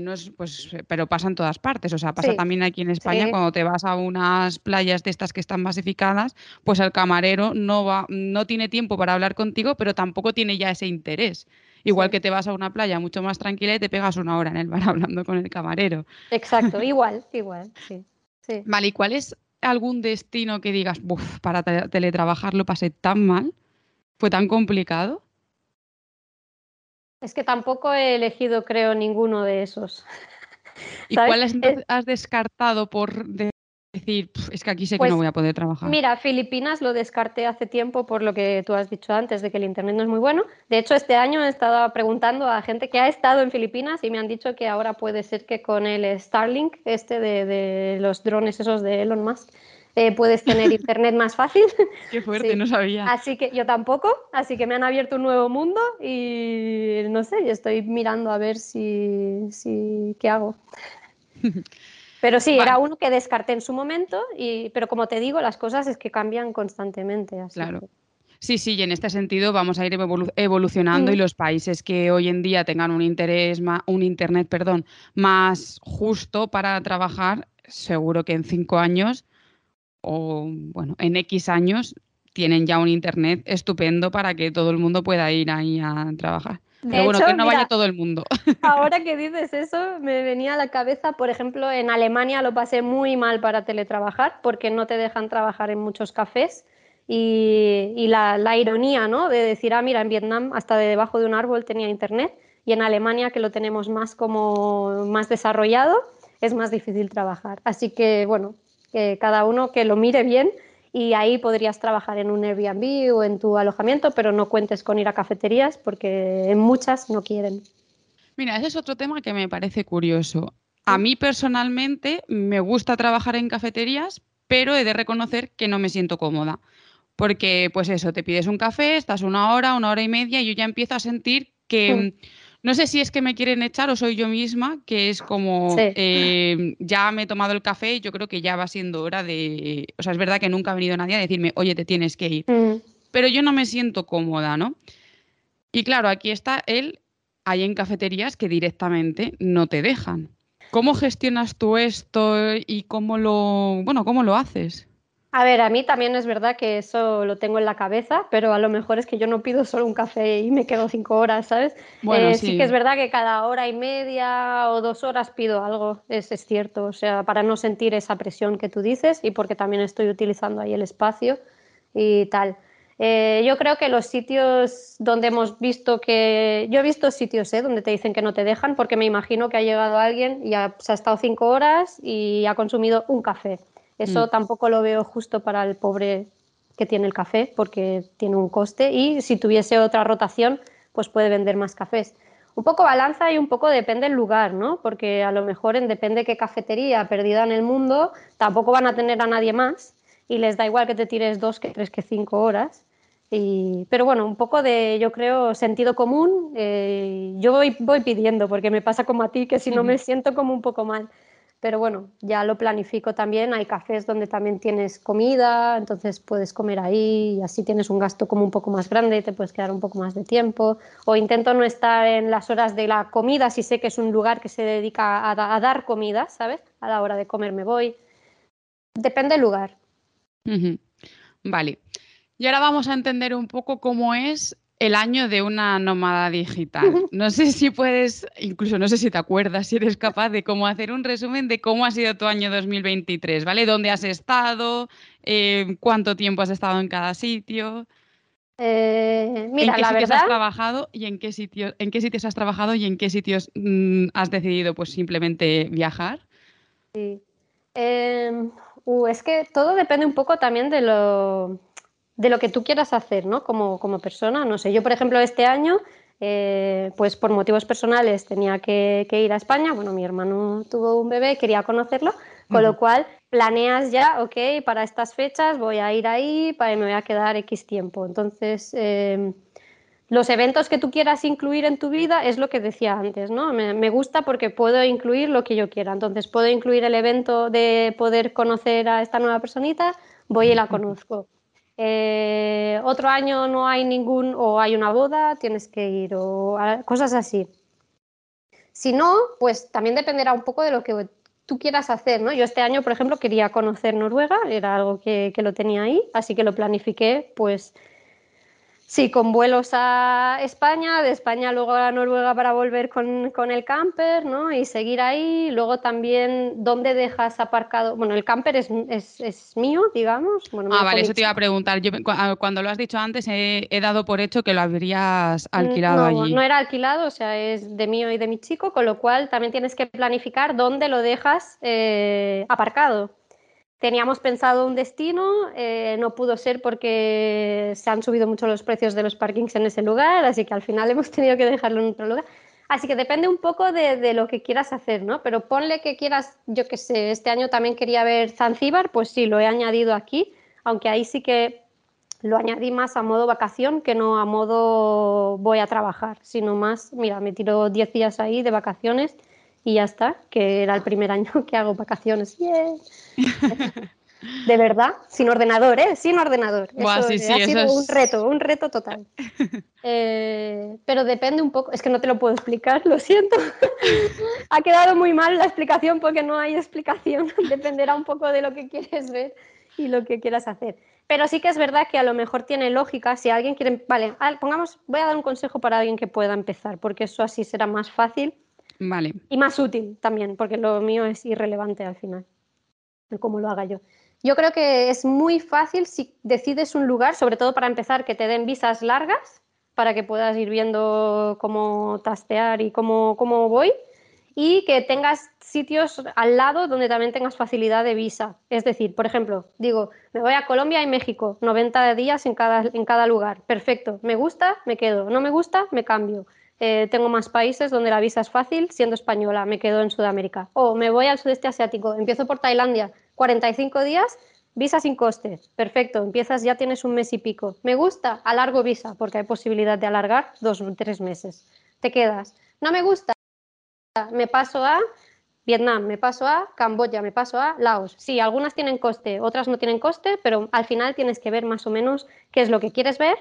no es, pues, pero pasa en todas partes. O sea, pasa también aquí en España cuando te vas a unas playas de estas que están masificadas, pues el camarero no va, no tiene tiempo para hablar contigo, pero tampoco tiene ya ese interés. Igual que te vas a una playa mucho más tranquila y te pegas una hora en el bar hablando con el camarero. Exacto, igual, igual, sí. Vale, ¿y cuál es algún destino que digas, para teletrabajar lo pasé tan mal? ¿Fue tan complicado? Es que tampoco he elegido, creo, ninguno de esos. ¿Y cuáles has descartado por decir, es que aquí sé que no pues voy a poder trabajar? Mira, Filipinas lo descarté hace tiempo por lo que tú has dicho antes, de que el Internet no es muy bueno. De hecho, este año he estado preguntando a gente que ha estado en Filipinas y me han dicho que ahora puede ser que con el Starlink, este de los drones esos de Elon Musk, eh, puedes tener internet más fácil. Qué fuerte, no sabía. Así que yo tampoco, así que me han abierto un nuevo mundo y no sé, estoy mirando a ver si, si qué hago. Pero sí, era uno que descarté en su momento, y, pero como te digo, las cosas es que cambian constantemente. claro. Sí, sí, y en este sentido vamos a ir evolucionando y mm. los países que hoy en día tengan un interés, un internet, perdón, más justo para trabajar, seguro que en cinco años o bueno, en X años tienen ya un internet estupendo para que todo el mundo pueda ir ahí a trabajar. Pero bueno, que no vaya todo el mundo. Ahora que dices eso, me venía a la cabeza, por ejemplo, en Alemania lo pasé muy mal para teletrabajar porque no te dejan trabajar en muchos cafés. Y, la, la, ironía, ¿no? De decir, ah, mira, en Vietnam hasta de debajo de un árbol tenía internet y en Alemania, que lo tenemos más como más desarrollado, es más difícil trabajar. Así que, bueno, que cada uno que lo mire bien y ahí podrías trabajar en un Airbnb o en tu alojamiento, pero no cuentes con ir a cafeterías porque en muchas no quieren. Mira, ese es otro tema que me parece curioso. A mí personalmente me gusta trabajar en cafeterías, pero he de reconocer que no me siento cómoda. Porque, pues eso, te pides un café, estás una hora, una hora y media, y yo ya empiezo a sentir que mm. No sé si es que me quieren echar o soy yo misma, que es como eh, ya me he tomado el café y yo creo que ya va siendo hora de. O sea, es verdad que nunca ha venido nadie a decirme, oye, te tienes que ir. Mm. Pero yo no me siento cómoda, ¿no? Y claro, aquí está él, hay en cafeterías que directamente no te dejan. ¿Cómo gestionas tú esto y cómo lo, bueno, cómo lo haces? A ver, a mí también es verdad que eso lo tengo en la cabeza, pero a lo mejor es que yo no pido solo un café y me quedo cinco horas, ¿sabes? Eh, sí. que es verdad que cada hora y media o dos horas pido algo, es, es, cierto, o sea, para no sentir esa presión que tú dices y porque también estoy utilizando ahí el espacio y tal. Eh, yo creo que los sitios donde hemos visto que... Yo he visto sitios ¿eh? donde te dicen que no te dejan porque me imagino que ha llegado alguien y ha, se ha estado cinco horas y ha consumido un café. Eso mm. tampoco lo veo justo para el pobre que tiene el café porque tiene un coste y si tuviese otra rotación pues puede vender más cafés. Un poco balanza y un poco depende del lugar, ¿no? Porque a lo mejor en depende qué cafetería perdida en el mundo tampoco van a tener a nadie más y les da igual que te tires dos, que tres, que cinco horas. Y, pero bueno, un poco de, yo creo, sentido común. Eh, yo voy, voy pidiendo porque me pasa como a ti, que si no me siento como un poco mal pero bueno, ya lo planifico también. Hay cafés donde también tienes comida, entonces puedes comer ahí y así tienes un gasto como un poco más grande y te puedes quedar un poco más de tiempo. O intento no estar en las horas de la comida si sé que es un lugar que se dedica a, dar comida, ¿sabes? A la hora de comer me voy. Depende del lugar. Vale. Y ahora vamos a entender un poco cómo es el año de una nómada digital. No sé si puedes, incluso no sé si te acuerdas, si eres capaz de cómo hacer un resumen de cómo ha sido tu año 2023, ¿vale? ¿Dónde has estado? Eh, ¿Cuánto tiempo has estado en cada sitio? Eh, mira, ¿En qué la sitios verdad... has trabajado y en qué sitios, en qué sitios has trabajado y en qué sitios mm, has decidido pues simplemente viajar? Sí. Em, uh, es que todo depende un poco también de lo de lo que tú quieras hacer, ¿no? Como, como persona, no sé. Yo, por ejemplo, este año, eh, pues por motivos personales tenía que, ir a España. Bueno, mi hermano tuvo un bebé, quería conocerlo, con lo cual planeas ya, ok, para estas fechas voy a ir ahí, para, me voy a quedar X tiempo. Entonces, em, los eventos que tú quieras incluir en tu vida es lo que decía antes, ¿no? Me, me, gusta porque puedo incluir lo que yo quiera. Entonces, puedo incluir el evento de poder conocer a esta nueva personita, voy y la conozco. Eh, otro año no hay ningún, o hay una boda, tienes que ir, o cosas así. Si no, pues también dependerá un poco de lo que tú quieras hacer, ¿no? Yo este año, por ejemplo, quería conocer Noruega, era algo que, que lo tenía ahí, así que lo planifiqué, pues Sí, con vuelos a España, de España luego a Noruega para volver con, con, el camper, ¿no? Y seguir ahí. Luego también, ¿dónde dejas aparcado? Bueno, el camper es, es, es mío, digamos. Bueno, ah, vale, eso te iba a preguntar. Yo, ah, cuando lo has dicho antes, he, he, dado por hecho que lo habrías mm, alquilado no, allí. No era alquilado, o sea, es de mío y de mi chico, con lo cual también tienes que planificar dónde lo dejas eh, aparcado. Teníamos pensado un destino, eh, no pudo ser porque se han subido mucho los precios de los parkings en ese lugar, así que al final hemos tenido que dejarlo en otro lugar. Así que depende un poco de, de lo que quieras hacer, ¿no? Pero ponle que quieras, yo qué sé, este año también quería ver Zanzíbar, pues sí, lo he añadido aquí, aunque ahí sí que lo añadí más a modo vacación que no a modo voy a trabajar, sino más, mira, me tiro 10 días ahí de vacaciones y ya está, que era el primer año que hago vacaciones. De verdad, sin ordenador, ¿eh? Sin ordenador. Buah, eso sí, sí, ha eso sido es- un reto, un reto total. Eh, pero depende un poco, es que no te lo puedo explicar, lo siento. ha quedado muy mal la explicación porque no hay explicación. Dependerá un poco de lo que quieres ver y lo que quieras hacer. Pero sí que es verdad que a lo mejor tiene lógica si alguien quiere, vale, al- pongamos, voy a dar un consejo para alguien que pueda empezar, porque eso así será más fácil Y más útil también, porque lo mío es irrelevante al final, de cómo lo haga yo. Yo creo que es muy fácil si decides un lugar, sobre todo para empezar, que te den visas largas, para que puedas ir viendo cómo tastear y cómo, cómo voy, y que tengas sitios al lado donde también tengas facilidad de visa. Es decir, por ejemplo, digo, me voy a Colombia y México, 90 días en cada, en cada lugar. Perfecto, me gusta, me quedo. No me gusta, me cambio. Eh, tengo más países donde la visa es fácil, siendo española, me quedo en Sudamérica. O me voy al sudeste asiático, empiezo por Tailandia, 45 días, visa sin coste. Perfecto, empiezas, ya tienes un mes y pico. Me gusta, alargo visa, porque hay posibilidad de alargar dos o tres meses. Te quedas. No me gusta, me paso a Vietnam, me paso a Camboya, me paso a Laos. Sí, algunas tienen coste, otras no tienen coste, pero al final tienes que ver más o menos qué es lo que quieres ver,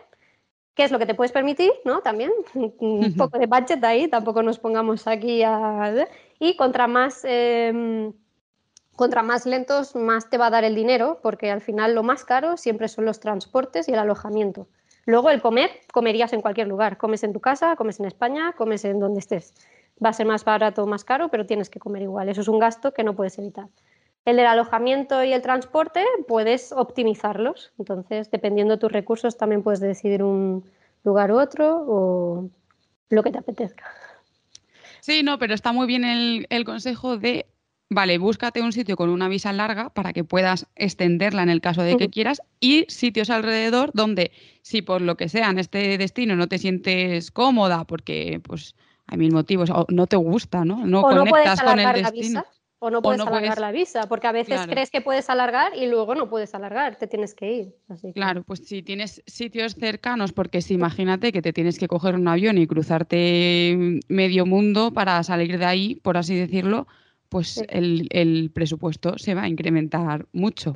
qué es lo que te puedes permitir, ¿no? También un poco de budget ahí, tampoco nos pongamos aquí a... Y contra más, eh, contra más lentos, más te va a dar el dinero, porque al final lo más caro siempre son los transportes y el alojamiento. Luego el comer, comerías en cualquier lugar. Comes en tu casa, comes en España, comes en donde estés. Va a ser más barato o más caro, pero tienes que comer igual. Eso es un gasto que no puedes evitar. El del alojamiento y el transporte puedes optimizarlos. Entonces, dependiendo de tus recursos, también puedes decidir un lugar u otro o lo que te apetezca. Sí, no, pero está muy bien el, el consejo de, vale, búscate un sitio con una visa larga para que puedas extenderla en el caso de que quieras y sitios alrededor donde si por lo que sea en este destino no te sientes cómoda porque pues hay mil motivos o no te gusta, ¿no? No o no puedes conectas con el la destino. visa. O no puedes no alargar puedes- la visa, porque a veces Claro. crees que puedes alargar y luego no puedes alargar, te tienes que ir. Así que- Claro, pues si tienes sitios cercanos, porque si imagínate que te tienes que coger un avión y cruzarte medio mundo para salir de ahí, por así decirlo, pues Sí. el, el presupuesto se va a incrementar mucho.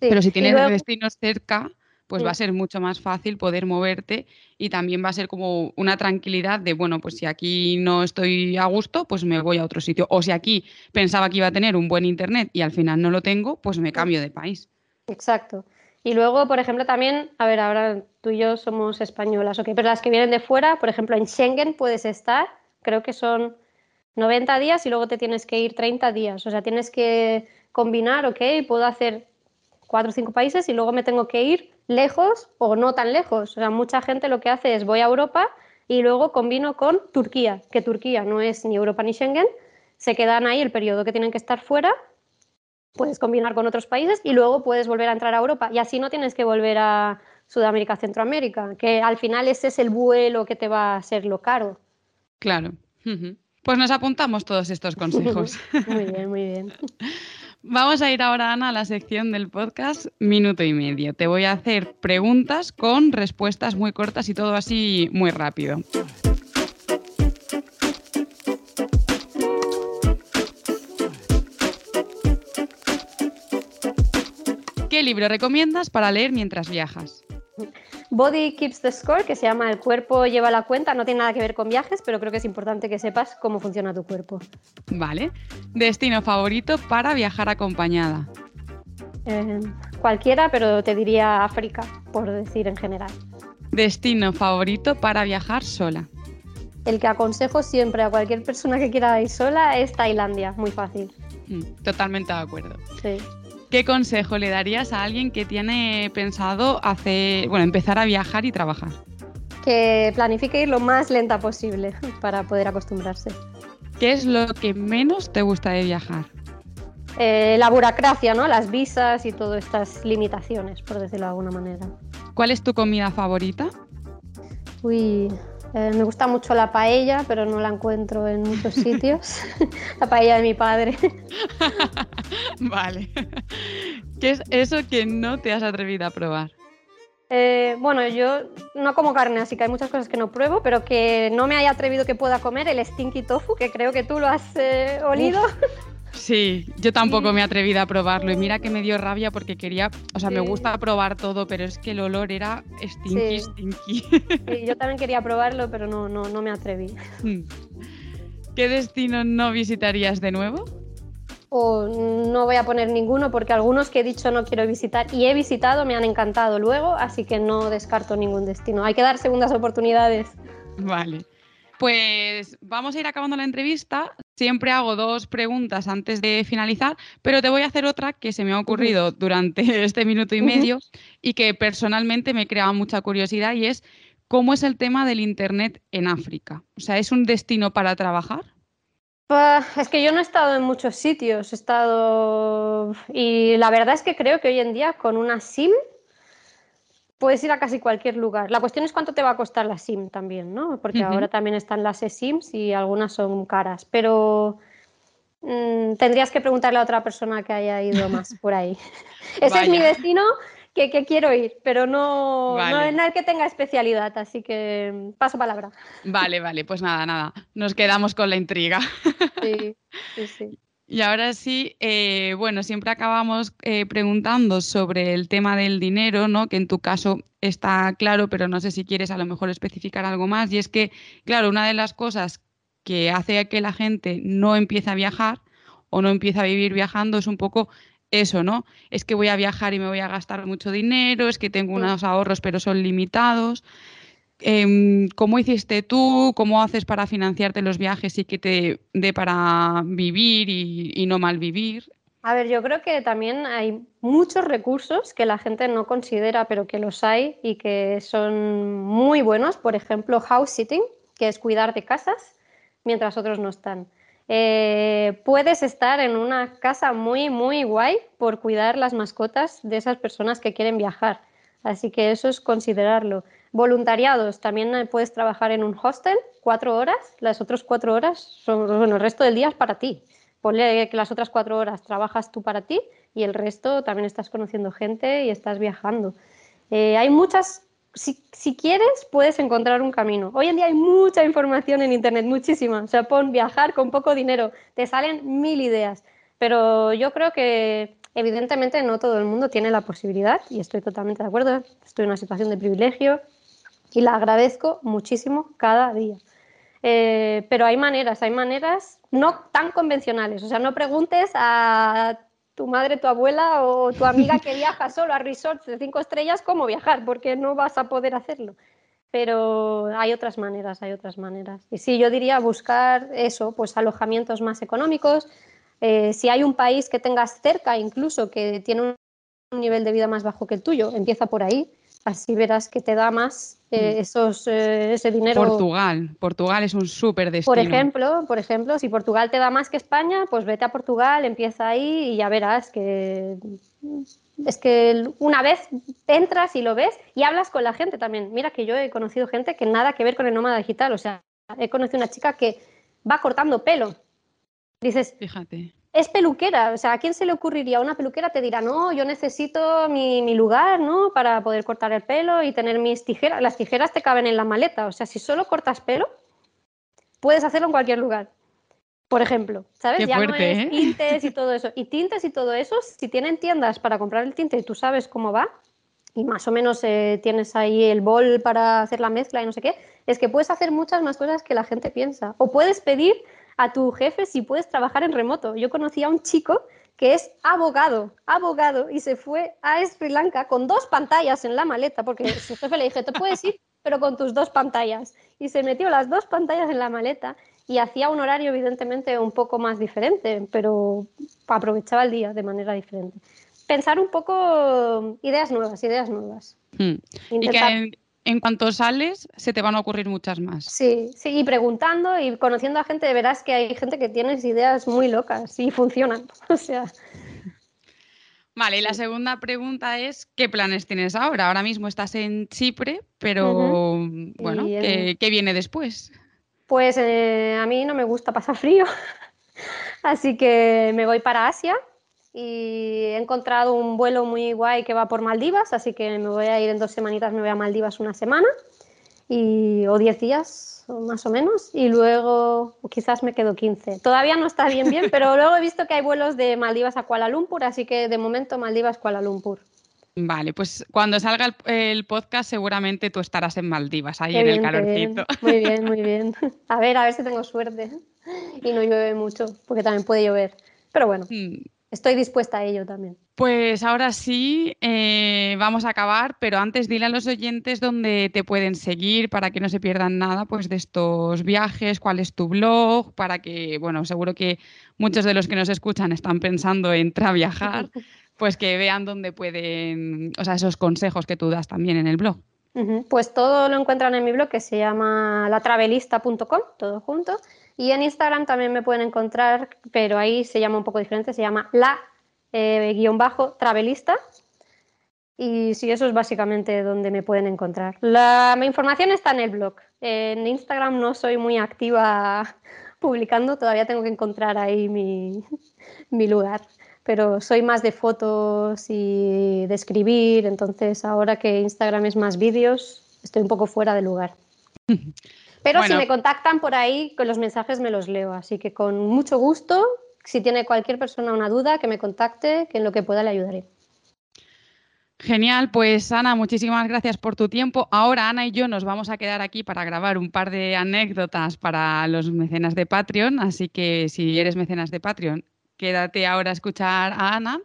Sí, Pero si tienes luego- destinos cerca, pues va a ser mucho más fácil poder moverte y también va a ser como una tranquilidad de, bueno, pues si aquí no estoy a gusto, pues me voy a otro sitio. O si aquí pensaba que iba a tener un buen internet y al final no lo tengo, pues me cambio de país. Exacto. Y luego, por ejemplo, también, a ver, ahora tú y yo somos españolas, ok, pero las que vienen de fuera, por ejemplo, en Schengen puedes estar, creo que son 90 días y luego te tienes que ir 30 días. O sea, tienes que combinar, ok, puedo hacer cuatro o cinco países y luego me tengo que ir lejos o no tan lejos. O sea, mucha gente lo que hace es voy a Europa y luego combino con Turquía, que Turquía no es ni Europa ni Schengen, se quedan ahí el periodo que tienen que estar fuera puedes combinar con otros países y luego puedes volver a entrar a Europa. Y así no tienes que volver a Sudamérica, Centroamérica, que al final ese es el vuelo que te va a ser lo caro. Claro. Pues nos apuntamos todos estos consejos. Muy bien, muy bien. Vamos a ir ahora, Ana, a la sección del podcast Minuto y Medio. Te voy a hacer preguntas con respuestas muy cortas y todo así muy rápido. ¿Qué libro recomiendas para leer mientras viajas? Body Keeps the Score, que se llama El cuerpo lleva la cuenta, no tiene nada que ver con viajes, pero creo que es importante que sepas cómo funciona tu cuerpo. Vale. Destino favorito para viajar acompañada. Eh, cualquiera, pero te diría África, por decir en general. Destino favorito para viajar sola. El que aconsejo siempre a cualquier persona que quiera ir sola es Tailandia, muy fácil. Mm, Totalmente de acuerdo. Sí. ¿Qué consejo le darías a alguien que tiene pensado hacer, bueno, empezar a viajar y trabajar? Que planifique ir lo más lenta posible para poder acostumbrarse. ¿Qué es lo que menos te gusta de viajar? Eh, la burocracia, ¿no? Las visas y todas estas limitaciones, por decirlo de alguna manera. ¿Cuál es tu comida favorita? Uy, eh, me gusta mucho la paella, pero no la encuentro en muchos sitios. la paella de mi padre. vale. ¿Qué es eso que no te has atrevido a probar? Eh, bueno, yo no como carne, así que hay muchas cosas que no pruebo, pero que no me haya atrevido que pueda comer el stinky tofu, que creo que tú lo has eh, olido. Sí, yo tampoco me he atrevido a probarlo y mira que me dio rabia porque quería, o sea, me gusta probar todo, pero es que el olor era stinky, stinky. Sí, yo también quería probarlo, pero no, no, no me atreví. Hmm. ¿Qué destino no visitarías de nuevo? O no voy a poner ninguno porque algunos que he dicho no quiero visitar y he visitado me han encantado luego, así que no descarto ningún destino. Hay que dar segundas oportunidades. Vale. Pues vamos a ir acabando la entrevista. Siempre hago dos preguntas antes de finalizar, pero te voy a hacer otra que se me ha ocurrido durante este minuto y medio y que personalmente me crea mucha curiosidad y es ¿cómo es el tema del Internet en África? O sea, ¿es un destino para trabajar? Pues, es que yo no he estado en muchos sitios, he estado... Y la verdad es que creo que hoy en día con una SIM puedes ir a casi cualquier lugar. La cuestión es cuánto te va a costar la SIM también, ¿no? Porque ahora también están las eSIMs y algunas son caras, pero mm, tendrías que preguntarle a otra persona que haya ido más por ahí. Ese es mi destino que, quiero ir, pero no, no es nada que tenga especialidad, así que mm, paso palabra. Vale, vale, pues nada, nada, nos quedamos con la intriga. Sí, sí, sí. Y ahora sí, eh, bueno, siempre acabamos eh, preguntando sobre el tema del dinero, ¿no? Que en tu caso está claro, pero no sé si quieres a lo mejor especificar algo más. Y es que, claro, una de las cosas que hace que la gente no empiece a viajar o no empiece a vivir viajando es un poco eso, ¿no? Es que voy a viajar y me voy a gastar mucho dinero, es que tengo unos ahorros pero son limitados. Em, ¿Cómo hiciste tú? ¿Cómo haces para financiarte los viajes y que te dé para vivir y, no mal vivir? A ver, yo creo que también hay muchos recursos que la gente no considera, pero que los hay y que son muy buenos. Por ejemplo, house sitting, que es cuidar de casas mientras otros no están. Eh, puedes estar en una casa muy, muy guay por cuidar las mascotas de esas personas que quieren viajar. Así que eso es considerarlo. Voluntariados, también eh, puedes trabajar en un hostel cuatro horas, las otras cuatro horas son, bueno, el resto del día es para ti. Ponle que las otras cuatro horas trabajas tú para ti y el resto también estás conociendo gente y estás viajando. Eh, hay muchas, si, si, quieres, puedes encontrar un camino. Hoy en día hay mucha información en Internet, muchísima. O sea, pon viajar con poco dinero, te salen mil ideas. Pero yo creo que evidentemente no todo el mundo tiene la posibilidad y estoy totalmente de acuerdo. Estoy en una situación de privilegio, y la agradezco muchísimo cada día. Eh, pero hay maneras, hay maneras no tan convencionales. O sea, no preguntes a tu madre, tu abuela o tu amiga que viaja solo a resorts de cinco estrellas cómo viajar, porque no vas a poder hacerlo. Pero hay otras maneras, hay otras maneras. Y sí, yo diría buscar eso, pues alojamientos más económicos. Eh, si hay un país que tengas cerca, incluso que tiene un nivel de vida más bajo que el tuyo, empieza por ahí así verás que te da más eh, mm. esos, eh, ese dinero. Portugal, Portugal es un súper destino. Por ejemplo, por ejemplo, si Portugal te da más que España, pues vete a Portugal, empieza ahí y ya verás que es que una vez entras y lo ves y hablas con la gente también. Mira que yo he conocido gente que nada que ver con el nómada digital, o sea, he conocido una chica que va cortando pelo. Dices, fíjate es peluquera, o sea, ¿a quién se le ocurriría? Una peluquera te dirá, no, yo necesito mi, lugar, ¿no? Para poder cortar el pelo y tener mis tijeras. Las tijeras te caben en la maleta, o sea, si solo cortas pelo, puedes hacerlo en cualquier lugar. Por ejemplo, ¿sabes? ya no es ¿eh? tintes y todo eso. Y tintes y todo eso, si tienen tiendas para comprar el tinte y tú sabes cómo va, y más o menos eh, tienes ahí el bol para hacer la mezcla y no sé qué, es que puedes hacer muchas más cosas que la gente piensa. O puedes pedir a tu jefe si puedes trabajar en remoto. Yo conocí a un chico que es abogado, abogado, y se fue a Sri Lanka con dos pantallas en la maleta, porque su jefe le dije, te puedes ir, pero con tus dos pantallas. Y se metió las dos pantallas en la maleta y hacía un horario evidentemente un poco más diferente, pero aprovechaba el día de manera diferente. Pensar un poco ideas nuevas, ideas nuevas. Hmm. Y que en cuanto sales, se te van a ocurrir muchas más. Sí, sí, y preguntando y conociendo a gente, verás que hay gente que tiene ideas muy locas y funcionan. O sea. Vale, y la segunda pregunta es: ¿qué planes tienes ahora? Ahora mismo estás en Chipre, pero bueno, ¿qué, viene después? Pues eh, a mí no me gusta pasar frío, así que me voy para Asia y he encontrado un vuelo muy guay que va por Maldivas, así que me voy a ir en dos semanitas, me voy a Maldivas una semana. y, o 10 días más o menos y luego quizás me quedo 15. Todavía no está bien bien, pero luego he visto que hay vuelos de Maldivas a Kuala Lumpur, así que de momento Maldivas Kuala Lumpur. Vale, pues cuando salga el, podcast seguramente tú estarás en Maldivas, ahí en el calorcito. Muy bien, muy bien. A ver, a ver si tengo suerte y no llueve mucho, porque también puede llover. Pero bueno, mm. Estoy dispuesta a ello también. Pues ahora sí, eh, vamos a acabar, pero antes dile a los oyentes dónde te pueden seguir para que no se pierdan nada pues, de estos viajes, cuál es tu blog, para que, bueno, seguro que muchos de los que nos escuchan están pensando en viajar, pues que vean dónde pueden, o sea, esos consejos que tú das también en el blog. Pues todo lo encuentran en mi blog que se llama latravelista.com, todo junto. Y en Instagram también me pueden encontrar, pero ahí se llama un poco diferente, se llama la eh, guion bajo travelista. Y sí, eso es básicamente donde me pueden encontrar. La, mi información está en el blog. En Instagram no soy muy activa publicando, todavía tengo que encontrar ahí mi, mi lugar. Pero soy más de fotos y de escribir, entonces ahora que Instagram es más vídeos, estoy un poco fuera de lugar. Pero si me contactan por ahí, con los mensajes me los leo, así que con mucho gusto si tiene cualquier persona una duda, que me contacte, que en lo que pueda le ayudaré. Genial, pues Ana, muchísimas gracias por tu tiempo. Ahora Ana y yo nos vamos a quedar aquí para grabar un par de anécdotas para los mecenas de Patreon, así que si eres mecenas de Patreon, quédate ahora a escuchar a Ana.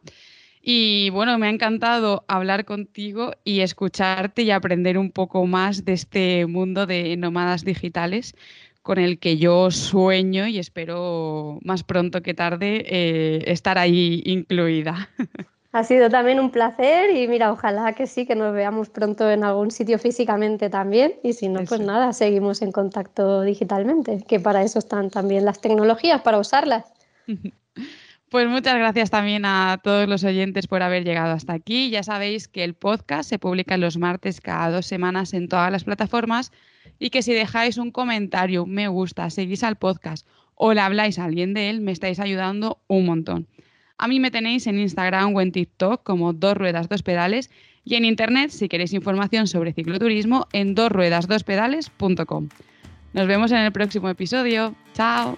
Y bueno, me ha encantado hablar contigo y escucharte y aprender un poco más de este mundo de nómadas digitales, con el que yo sueño y espero más pronto que tarde eh, estar ahí incluida. Ha sido también un placer y mira, ojalá que sí, que nos veamos pronto en algún sitio físicamente también y si no, pues nada, seguimos en contacto digitalmente, que para eso están también las tecnologías, para usarlas. Pues muchas gracias también a todos los oyentes por haber llegado hasta aquí. Ya sabéis que el podcast se publica los martes cada dos semanas en todas las plataformas y que si dejáis un comentario, me gusta, seguís al podcast o le habláis a alguien de él, me estáis ayudando un montón. A mí me tenéis en Instagram o en TikTok como dos ruedas, dos pedales y en internet si queréis información sobre cicloturismo en dosruedasdospedales.com. Nos vemos en el próximo episodio. Chao.